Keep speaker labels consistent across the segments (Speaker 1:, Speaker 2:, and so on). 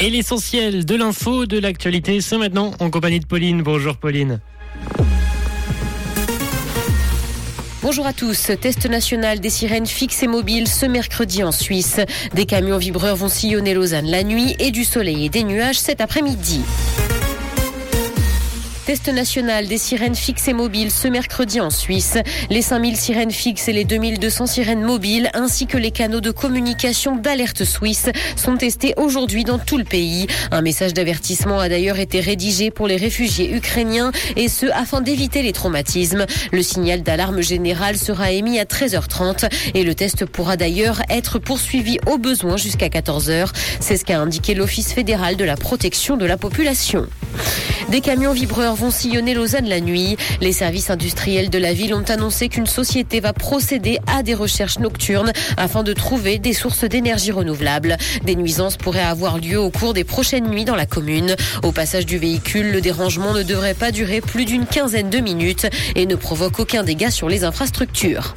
Speaker 1: Et l'essentiel de l'info, de l'actualité, c'est maintenant en compagnie de Pauline. Bonjour Pauline.
Speaker 2: Bonjour à tous. Test national des sirènes fixes et mobiles ce mercredi en Suisse. Des camions vibreurs vont sillonner Lausanne la nuit et du soleil et des nuages cet après-midi. Test national des sirènes fixes et mobiles ce mercredi en Suisse. Les 5000 sirènes fixes et les 2200 sirènes mobiles ainsi que les canaux de communication d'alerte suisse sont testés aujourd'hui dans tout le pays. Un message d'avertissement a d'ailleurs été rédigé pour les réfugiés ukrainiens et ce afin d'éviter les traumatismes. Le signal d'alarme générale sera émis à 13h30 et le test pourra d'ailleurs être poursuivi au besoin jusqu'à 14h. C'est ce qu'a indiqué l'Office fédéral de la protection de la population. Des camions vibreurs vont sillonner Lausanne la nuit. Les services industriels de la ville ont annoncé qu'une société va procéder à des recherches nocturnes afin de trouver des sources d'énergie renouvelables. Des nuisances pourraient avoir lieu au cours des prochaines nuits dans la commune. Au passage du véhicule, le dérangement ne devrait pas durer plus d'une quinzaine de minutes et ne provoque aucun dégât sur les infrastructures.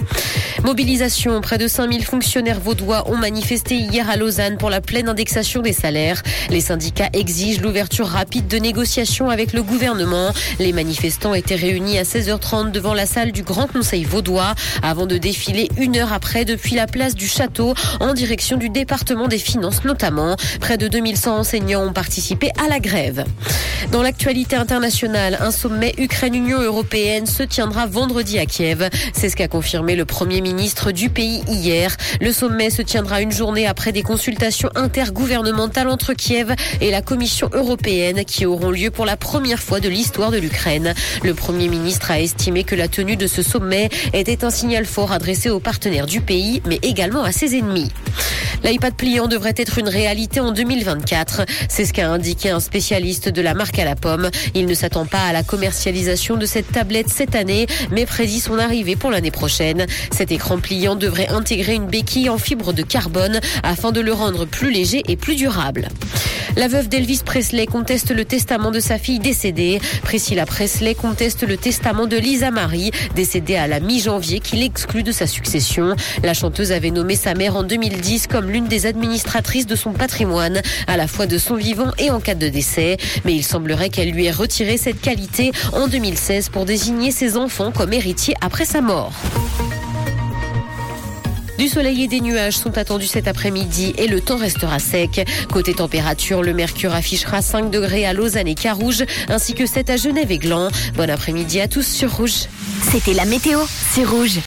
Speaker 2: Mobilisation. Près de 5000 fonctionnaires vaudois ont manifesté hier à Lausanne pour la pleine indexation des salaires. Les syndicats exigent l'ouverture rapide de négociations avec le gouvernement. Les manifestants étaient réunis à 16h30 devant la salle du Grand Conseil vaudois avant de défiler une heure après depuis la place du Château en direction du département des finances notamment. Près de 2100 enseignants ont participé à la grève. Dans l'actualité internationale, un sommet Ukraine-Union européenne se tiendra vendredi à Kiev. C'est ce qu'a confirmé le Premier ministre du pays hier. Le sommet se tiendra une journée après des consultations intergouvernementales entre Kiev et la Commission européenne qui auront lieu pour la première fois de l'histoire de l'Ukraine. Le Premier ministre a estimé que la tenue de ce sommet était un signal fort adressé aux partenaires du pays, mais également à ses ennemis. L'iPad pliant devrait être une réalité en 2024. C'est ce qu'a indiqué un spécialiste de la marque à la pomme. Il ne s'attend pas à la commercialisation de cette tablette cette année, mais prédit son arrivée pour l'année prochaine. Cet écran pliant devrait intégrer une béquille en fibre de carbone afin de le rendre plus léger et plus durable. La veuve d'Elvis Presley conteste le testament de sa fille décédée. Priscilla Presley conteste le testament de Lisa Marie, décédée à la mi-janvier, qui l'exclut de sa succession. La chanteuse avait nommé sa mère en 2010 l'une des administratrices de son patrimoine, à la fois de son vivant et en cas de décès. Mais il semblerait qu'elle lui ait retiré cette qualité en 2016 pour désigner ses enfants comme héritiers après sa mort. Du soleil et des nuages sont attendus cet après-midi et le temps restera sec. Côté température, le mercure affichera 5 degrés à Lausanne et Carouge, ainsi que 7 à Genève et Gland. Bon après-midi à tous sur Rouge.
Speaker 3: C'était la météo, c'est Rouge.